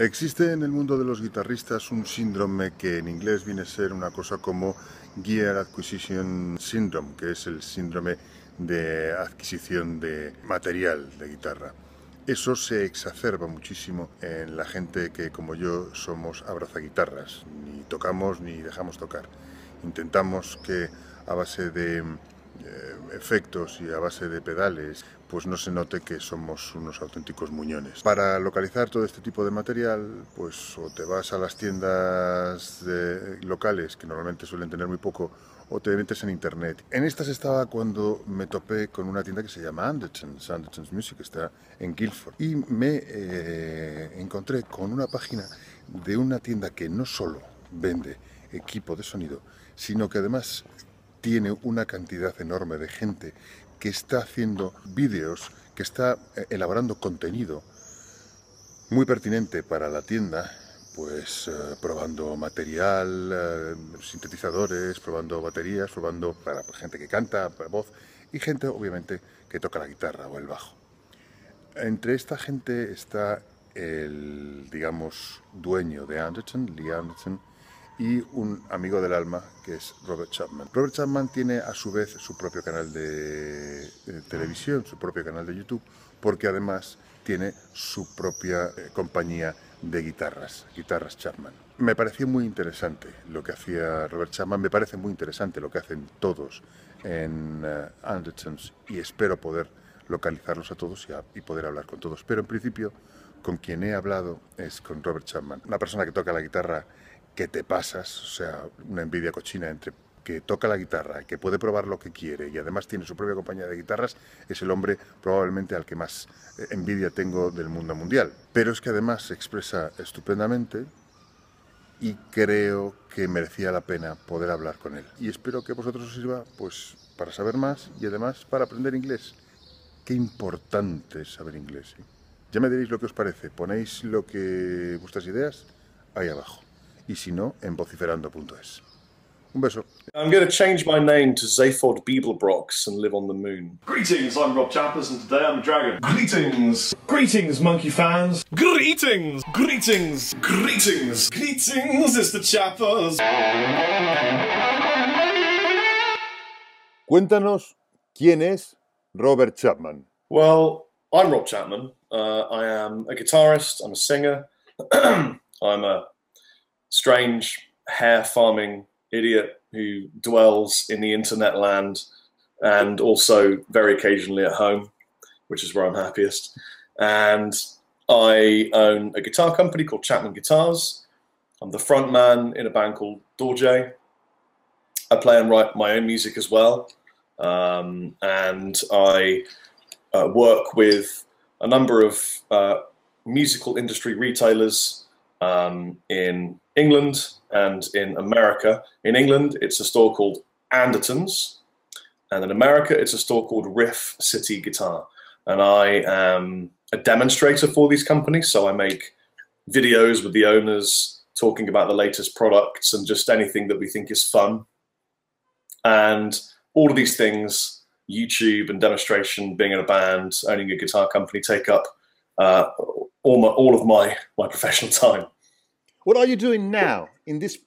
Existe en el mundo de los guitarristas un síndrome que en inglés viene a ser una cosa como Gear Acquisition Syndrome, que es el síndrome de adquisición de material de guitarra. Eso se exacerba muchísimo en la gente que, como yo, somos abrazaguitarras. Ni tocamos ni dejamos tocar. Intentamos que a base de eh, efectos y a base de pedales, pues no se note que somos unos auténticos muñones. Para localizar todo este tipo de material, pues o te vas a las tiendas locales, que normalmente suelen tener muy poco, o te metes en internet. En estas estaba cuando me topé con una tienda que se llama Anderson's, Anderson's Music, que está en Guildford, y me eh, encontré con una página de una tienda que no solo vende equipo de sonido, sino que además tiene una cantidad enorme de gente que está haciendo vídeos, que está eh, elaborando contenido muy pertinente para la tienda, pues eh, probando material, eh, sintetizadores, probando baterías, probando para gente que canta, para voz y gente obviamente que toca la guitarra o el bajo. Entre esta gente está el, digamos, dueño de Anderson, Lee Anderson, y un amigo del alma que es Robert Chapman. Robert Chapman tiene a su vez su propio canal de, televisión, su propio canal de YouTube, porque además tiene su propia eh, compañía de guitarras, guitarras Chapman. Me pareció muy interesante lo que hacía Robert Chapman, me parece muy interesante lo que hacen todos en uh, Andersons y espero poder localizarlos a todos y poder hablar con todos. Pero en principio con quien he hablado es con Robert Chapman, una persona que toca la guitarra que te pasas, o sea, una envidia cochina entre que toca la guitarra, que puede probar lo que quiere y además tiene su propia compañía de guitarras, es el hombre probablemente al que más eh, envidia tengo del mundo mundial. Pero es que además se expresa estupendamente y creo que merecía la pena poder hablar con él. Y espero que a vosotros os sirva pues para saber más y además para aprender inglés. Qué importante es saber inglés. ¿eh? Ya me diréis lo que os parece. Ponéis lo que vuestras ideas ahí abajo. Y si no, en vociferando.es. Un beso. I'm going to change my name to Zaphod Beeblebrox and live on the moon. Greetings, I'm Rob Chappers and today I'm a dragon. Greetings. Greetings, monkey fans. Greetings. Greetings. Greetings. Greetings, it's the Chappers. Cuéntanos quién es Robert Chapman. Well, I'm Rob Chapman. Uh, I am a guitarist, I'm a singer, I'm a strange hair farming idiot who dwells in the internet land and also very occasionally at home, which is where I'm happiest. And I own a guitar company called Chapman Guitars. I'm the front man in a band called Dorje. I play and write my own music as well. Um, and I uh, work with a number of uh, musical industry retailers um, in England and in America. In England, it's a store called Andertons, and in America, it's a store called Riff City Guitar. And I am a demonstrator for these companies, so I make videos with the owners talking about the latest products and just anything that we think is fun. And all of these things, YouTube and demonstration, being in a band, owning a guitar company, take up uh, all, my, all of my, my professional time. What are you doing now in this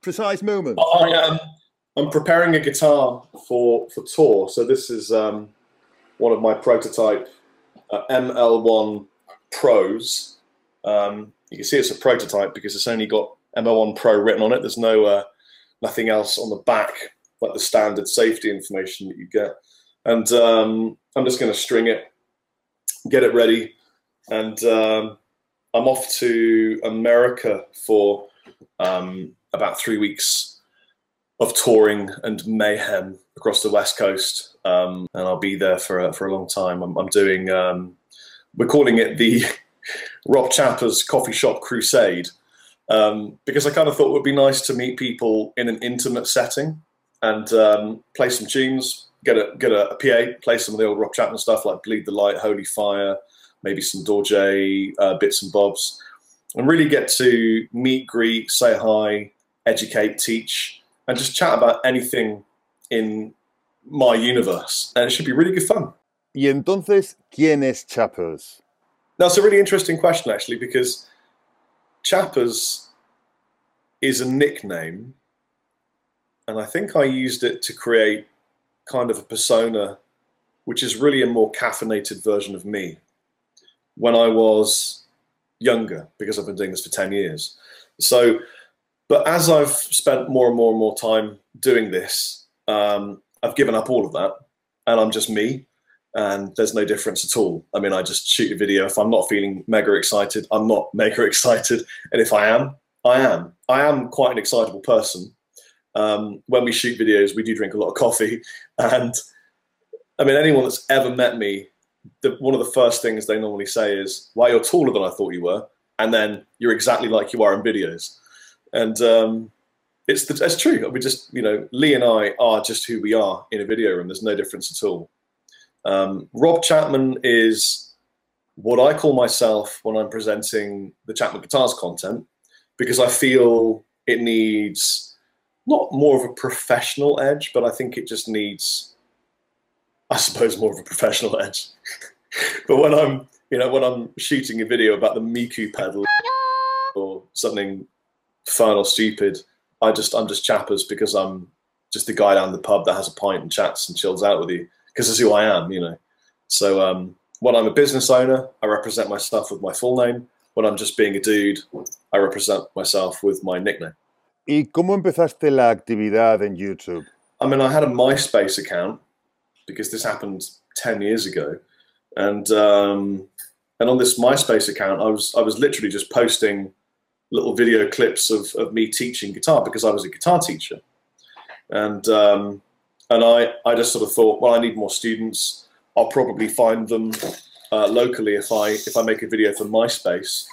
precise moment? I am. I'm preparing a guitar for for tour. So this is um, one of my prototype uh, ML1 Pros. Um, you can see it's a prototype because it's only got ML1 Pro written on it. There's no uh, nothing else on the back like the standard safety information that you get. And um, I'm just going to string it, get it ready, and um, I'm off to America for um, about three weeks of touring and mayhem across the West Coast, um, and I'll be there for a, for a long time. I'm, I'm doing, um, we're calling it the Rob Chapper's Coffee Shop Crusade, um, because I kind of thought it would be nice to meet people in an intimate setting and um, play some tunes, get a get a, a PA, play some of the old Rob Chapman stuff like Bleed the Light, Holy Fire maybe some Dorje uh, bits and bobs, and really get to meet, greet, say hi, educate, teach, and just chat about anything in my universe. And it should be really good fun. Y entonces, ¿quién es Chappers? That's a really interesting question, actually, because Chappers is a nickname, and I think I used it to create kind of a persona, which is really a more caffeinated version of me when I was younger, because I've been doing this for 10 years. So, but as I've spent more and more and more time doing this, um, I've given up all of that and I'm just me and there's no difference at all. I mean, I just shoot a video. If I'm not feeling mega excited, I'm not mega excited. And if I am, I am. I am quite an excitable person. Um, when we shoot videos, we do drink a lot of coffee. And I mean, anyone that's ever met me, the, one of the first things they normally say is, "Why you're taller than I thought you were," and then you're exactly like you are in videos. And um, it's the, it's true. We just, you know, Lee and I are just who we are in a video room. There's no difference at all. Um, Rob Chapman is what I call myself when I'm presenting the Chapman Guitars content, because I feel it needs not more of a professional edge, but I think it just needs, I suppose, more of a professional edge. but when I'm, you know, when I'm shooting a video about the Miku pedal or something fun or stupid, I just I'm just chappers because I'm just the guy down the pub that has a pint and chats and chills out with you because that's who I am, you know. So um, when I'm a business owner, I represent myself with my full name. When I'm just being a dude, I represent myself with my nickname. ¿Y cómo empezaste la actividad en YouTube? I mean, I had a MySpace account because this happened ten years ago, and um, and on this MySpace account, I was I was literally just posting little video clips of, of me teaching guitar because I was a guitar teacher, and um, and I I just sort of thought, well, I need more students. I'll probably find them uh, locally if I if I make a video for MySpace.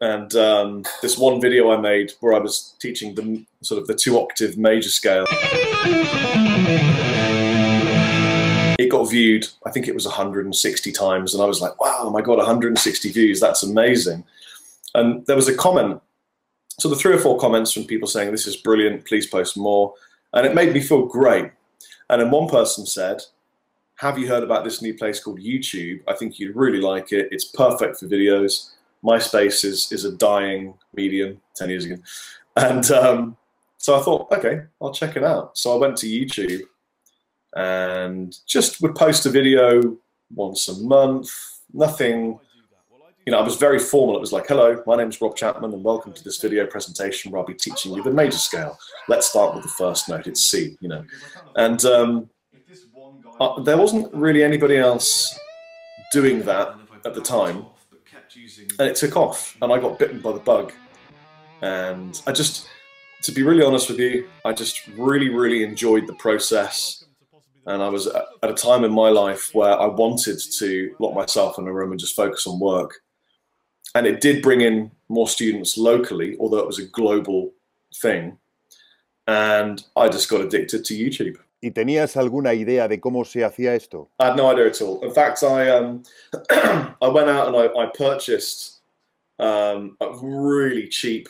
And um, this one video I made where I was teaching them sort of the two octave major scale. Got viewed, I think it was 160 times, and I was like, wow, my God, 160 views, that's amazing. And there was a comment, so the three or four comments from people saying, This is brilliant, please post more. And it made me feel great. And then one person said, Have you heard about this new place called YouTube? I think you'd really like it. It's perfect for videos. MySpace is, is a dying medium 10 years ago. And um, so I thought, okay, I'll check it out. So I went to YouTube and just would post a video once a month, nothing you know, I was very formal. It was like, hello, my name is Rob Chapman and welcome to this video presentation where I'll be teaching you the major scale. Let's start with the first note, it's C, you know. And um, uh, there wasn't really anybody else doing that at the time. And it took off and I got bitten by the bug. And I just, to be really honest with you, I just really, really enjoyed the process and I was at a time in my life where I wanted to lock myself in a room and just focus on work and it did bring in more students locally, although it was a global thing. And I just got addicted to YouTube. ¿Y tenías alguna idea de cómo se hacía esto? I had no idea at all. In fact, I um, I went out and I, I purchased um, a really cheap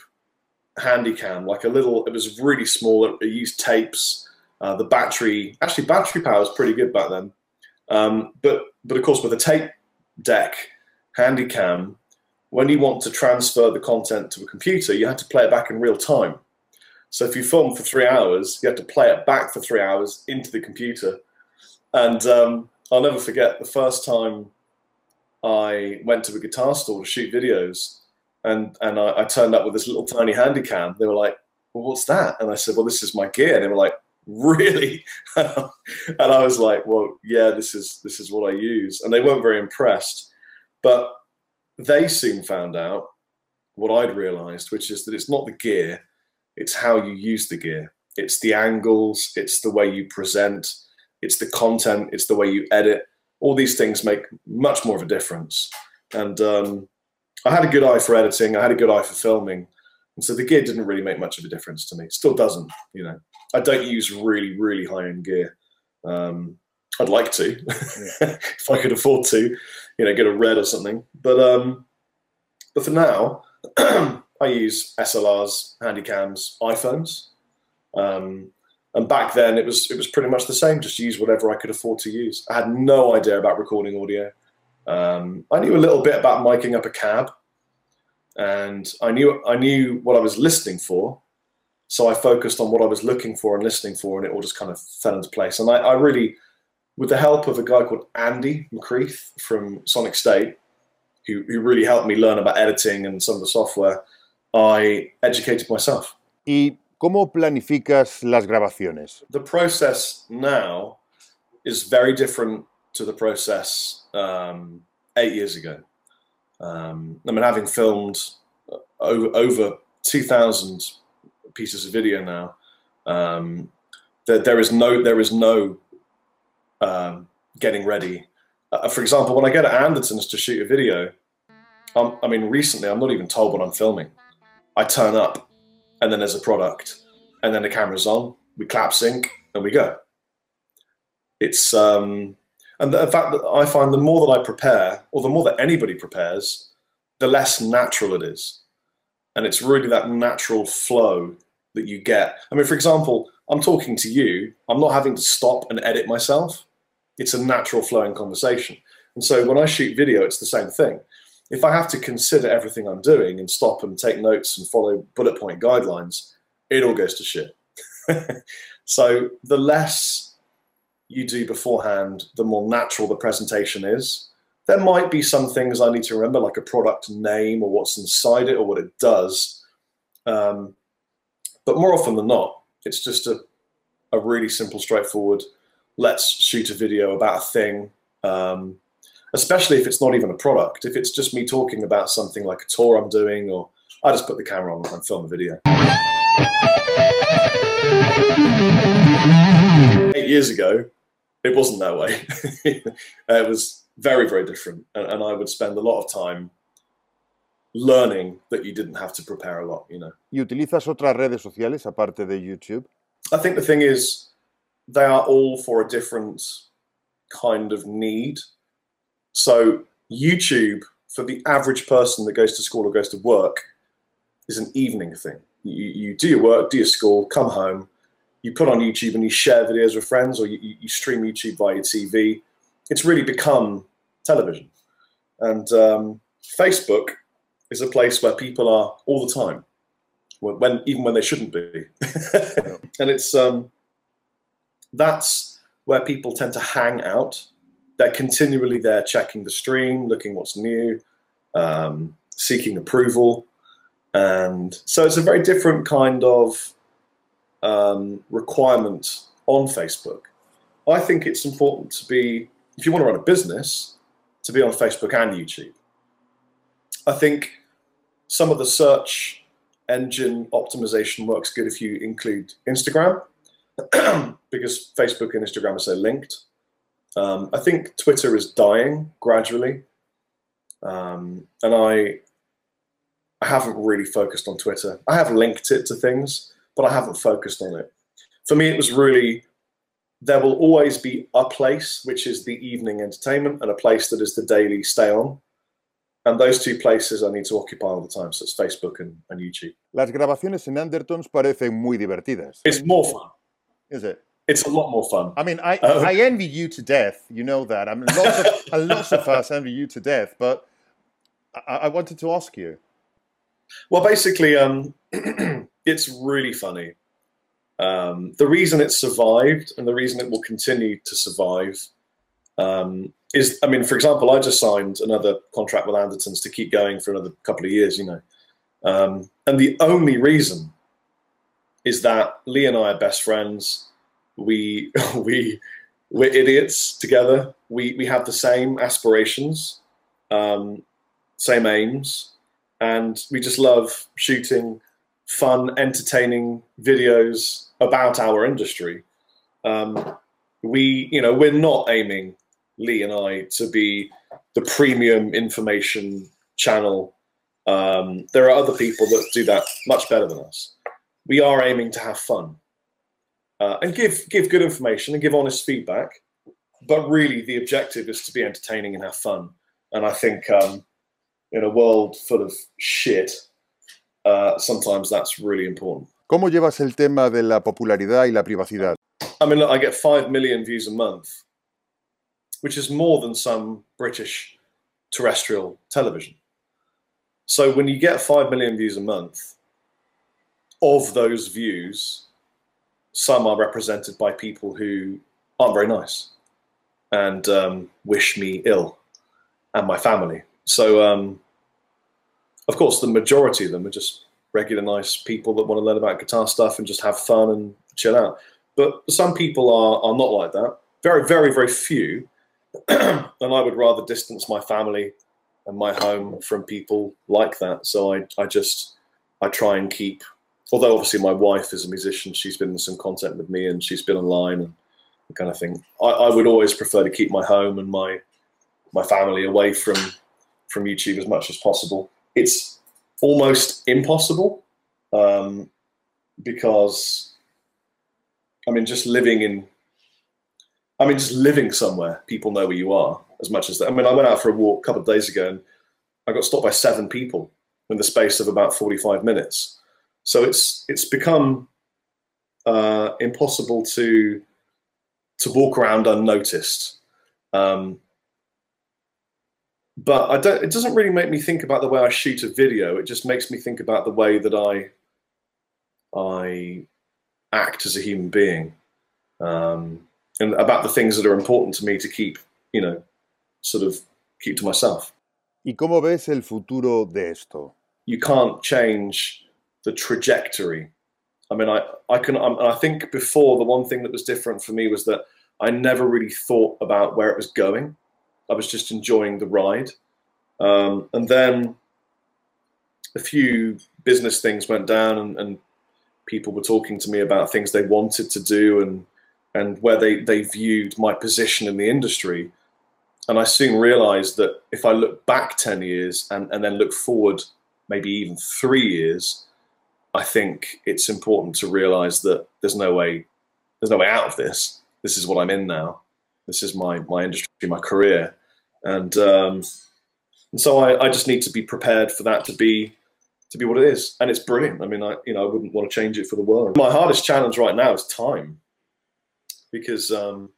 handycam, like a little. It was really small. It, it used tapes. Uh, the battery, actually, battery power was pretty good back then. Um, but but of course, with a tape deck handycam, when you want to transfer the content to a computer, you had to play it back in real time. So if you film for three hours, you had to play it back for three hours into the computer. And um, I'll never forget the first time I went to a guitar store to shoot videos, and and I, I turned up with this little tiny handycam. They were like, "Well, what's that?" And I said, "Well, this is my gear." And they were like, "Really?" and I was like, "Well, yeah, this is this is what I use." And they weren't very impressed, but they soon found out what I'd realized, which is that it's not the gear, it's how you use the gear. It's the angles, it's the way you present, it's the content, it's the way you edit. All these things make much more of a difference. And um, I had a good eye for editing, I had a good eye for filming. And so the gear didn't really make much of a difference to me. Still doesn't, you know. I don't use really, really high end gear. Um, I'd like to, if I could afford to, you know, get a red or something. But um, but for now, I use SLRs, handycams, iPhones. Um, and back then, it was it was pretty much the same. Just use whatever I could afford to use. I had no idea about recording audio. Um, I knew a little bit about miking up a cab, and I knew I knew what I was listening for, so I focused on what I was looking for and listening for, and it all just kind of fell into place. And I, I really, with the help of a guy called Andy McCreath from Sonic State, who, who really helped me learn about editing and some of the software, I educated myself. ¿Y cómo planificas las grabaciones? The process now is very different to the process um, eight years ago. Um, I mean, having filmed over, over 2,000 pieces of video now, um, there, there is no there is no um, getting ready. Uh, for example, when I get to Anderton's to shoot a video, um, I mean, recently I'm not even told what I'm filming. I turn up, and then there's a product, and then the camera's on. We clap sync, and we go. It's um, and the fact that I find the more that I prepare, or the more that anybody prepares, the less natural it is. And it's really that natural flow that you get. I mean, for example, I'm talking to you, I'm not having to stop and edit myself. It's a natural flowing conversation. And so when I shoot video, it's the same thing. If I have to consider everything I'm doing and stop and take notes and follow bullet point guidelines, it all goes to shit. so the less you do beforehand, the more natural the presentation is. There might be some things I need to remember, like a product name or what's inside it or what it does. Um, but more often than not, it's just a, a really simple, straightforward, let's shoot a video about a thing. Um, especially if it's not even a product. If it's just me talking about something like a tour I'm doing, or I just put the camera on and film a video. Years ago, it wasn't that way. Uh, it was very, very different. And, and I would spend a lot of time learning that you didn't have to prepare a lot, you know. ¿Y utilizas otras redes sociales aparte de YouTube? I think the thing is, they are all for a different kind of need. So, YouTube, for the average person that goes to school or goes to work, is an evening thing. You, you do your work, do your school, come home, you put on YouTube and you share videos with friends or you, you stream YouTube via TV. It's really become television. And um, Facebook is a place where people are all the time, when even when they shouldn't be. and it's um, that's where people tend to hang out. They're continually there checking the stream, looking what's new, um, seeking approval. And so it's a very different kind of um, requirement on Facebook. I think it's important to be, if you want to run a business, to be on Facebook and YouTube. I think some of the search engine optimization works good if you include Instagram, because Facebook and Instagram are so linked. Um, I think Twitter is dying gradually, um, and I I haven't really focused on Twitter. I have linked it to things, but I haven't focused on it. For me, it was really there will always be a place which is the evening entertainment and a place that is the daily stay on. And those two places I need to occupy all the time. So it's Facebook and, and YouTube. Las grabaciones en Andertons parecen muy divertidas. It's more fun. Is it? It's a lot more fun. I mean, I, Oh. I envy you to death. You know that. I mean, lots of, lots of us envy you to death. But I, I wanted to ask you. Well, basically, um, it's really funny. Um, the reason it survived and the reason it will continue to survive um, is, I mean, for example, I just signed another contract with Andertons to keep going for another couple of years, you know. Um, and the only reason is that Lee and I are best friends. We we we're idiots together. We we have the same aspirations, um, same aims, and we just love shooting fun, entertaining videos about our industry. Um, we, you know, we're not aiming Lee and I to be the premium information channel. Um, there are other people that do that much better than us. We are aiming to have fun uh, and give give good information and give honest feedback. But really, the objective is to be entertaining and have fun. And I think um, in a world full of shit, uh, sometimes that's really important. ¿Cómo llevas el tema de la popularidad y la privacidad? I mean, look, I get five million views a month, which is more than some British terrestrial television. So when you get 5 million views a month, of those views, some are represented by people who aren't very nice and um, wish me ill and my family. So, um, of course, the majority of them are just regular, nice people that want to learn about guitar stuff and just have fun and chill out. But some people are, are not like that. Very, very, very few. and I would rather distance my family and my home from people like that. So I, I just, I try and keep, although obviously my wife is a musician, she's been in some content with me and she's been online and kind of thing. I, I would always prefer to keep my home and my, my family away from, from YouTube as much as possible. It's almost impossible um, because I mean, just living in, I mean, just living somewhere, people know where you are as much as that. I mean, I went out for a walk a couple of days ago and I got stopped by seven people in the space of about 45 minutes. So it's it's become uh, impossible to to walk around unnoticed. Um, but I don't. It doesn't really make me think about the way I shoot a video. It just makes me think about the way that I I act as a human being, um, and about the things that are important to me to keep, you know, sort of keep to myself. ¿Y cómo ves el futuro de esto? You can't change the trajectory. I mean, I, I can, I, I think before the one thing that was different for me was that I never really thought about where it was going. I was just enjoying the ride. Um, and then a few business things went down and, and people were talking to me about things they wanted to do and and where they, they viewed my position in the industry. And I soon realized that if I look back 10 years and, and then look forward maybe even three years, I think it's important to realize that there's no way there's no way out of this. This is what I'm in now. This is my my industry, my career. And um, and so I, I just need to be prepared for that to be to be what it is, and it's brilliant. I mean, I you know I wouldn't want to change it for the world. My hardest challenge right now is time, because um,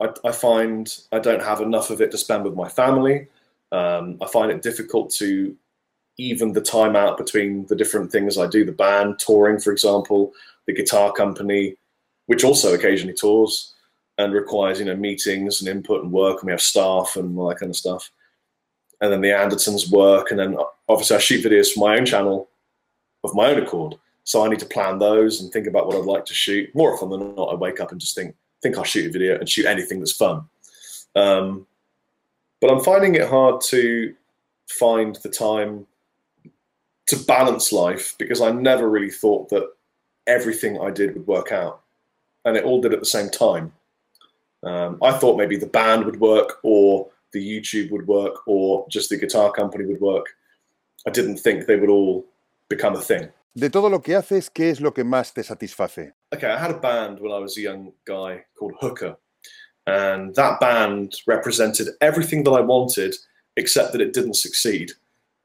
I, I find I don't have enough of it to spend with my family. Um, I find it difficult to even the time out between the different things I do, the band, touring, for example, the guitar company, which also occasionally tours and requires, you know, meetings and input and work, and we have staff and all that kind of stuff and then the Andertons work, and then obviously I shoot videos for my own channel of my own accord. So I need to plan those and think about what I'd like to shoot. More often than not, I wake up and just think, think I'll shoot a video and shoot anything that's fun. Um, but I'm finding it hard to find the time to balance life because I never really thought that everything I did would work out, and it all did at the same time. Um, I thought maybe the band would work or the YouTube would work or just the guitar company would work. I didn't think they would all become a thing. De todo lo que haces, ¿qué es lo que más te satisface? Okay, I had a band when I was a young guy called Hooker, and that band represented everything that I wanted, except that it didn't succeed.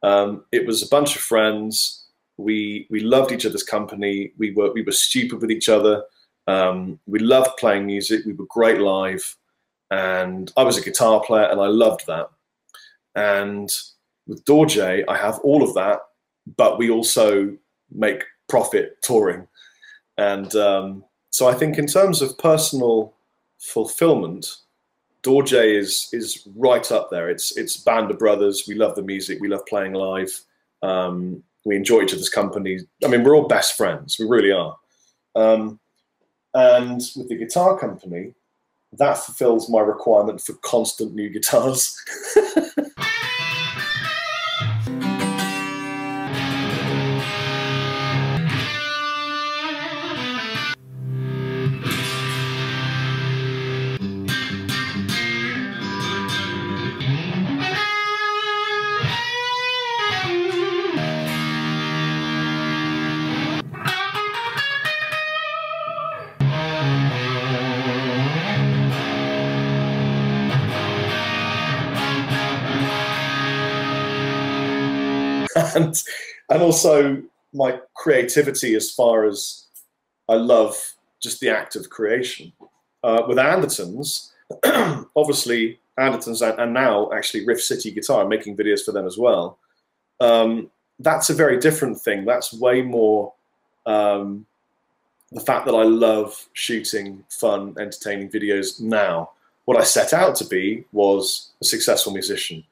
Um, it was a bunch of friends. We we loved each other's company. We were we were stupid with each other. Um, we loved playing music. We were great live and I was a guitar player and I loved that. And with Dorje, I have all of that, but we also make profit touring. And um, so I think in terms of personal fulfillment, Dorje is is right up there. It's it's band of brothers. We love the music. We love playing live. Um, we enjoy each other's company. I mean, we're all best friends. We really are. Um, and with the guitar company, that fulfills my requirement for constant new guitars. and and also my creativity as far as I love just the act of creation. Uh, with Andertons, obviously Andertons and, and, now actually Riff City Guitar, making videos for them as well. um, that's a very different thing. That's way more um, the fact that I love shooting fun, entertaining videos now. What I set out to be was a successful musician.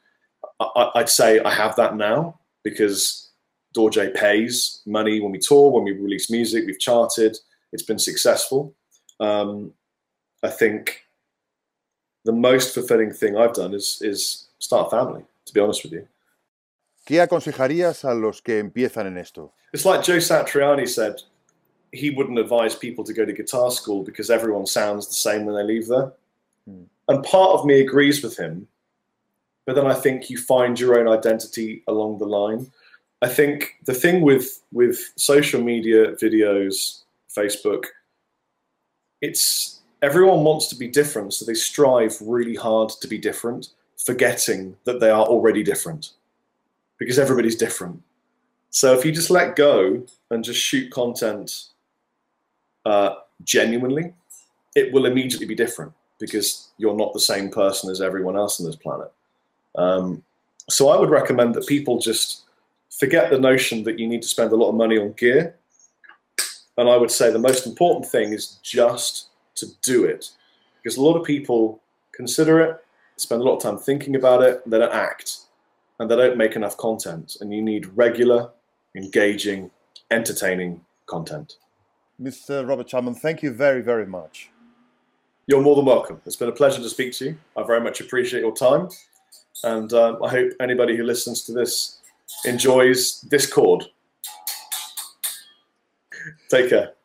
I, would say I have that now because Dorje pays money when we tour, when we release music, we've charted, it's been successful. Um, I think the most fulfilling thing I've done is, is start a family, to be honest with you. ¿Qué aconsejarías a los que empiezan en esto? It's like Joe Satriani said, he wouldn't advise people to go to guitar school because everyone sounds the same when they leave there. Hmm. And part of me agrees with him, but then I think you find your own identity along the line. I think the thing with with social media, videos, Facebook, it's everyone wants to be different, so they strive really hard to be different, forgetting that they are already different because everybody's different. So if you just let go and just shoot content uh, genuinely, it will immediately be different because you're not the same person as everyone else on this planet. Um, so I would recommend that people just forget the notion that you need to spend a lot of money on gear. And I would say the most important thing is just to do it. Because a lot of people consider it, spend a lot of time thinking about it, they don't act and they don't make enough content. And you need regular, engaging, entertaining content. Mr. Robert Chapman, thank you very, very much. You're more than welcome. It's been a pleasure to speak to you. I very much appreciate your time. And um, I hope anybody who listens to this enjoys this chord. Take care.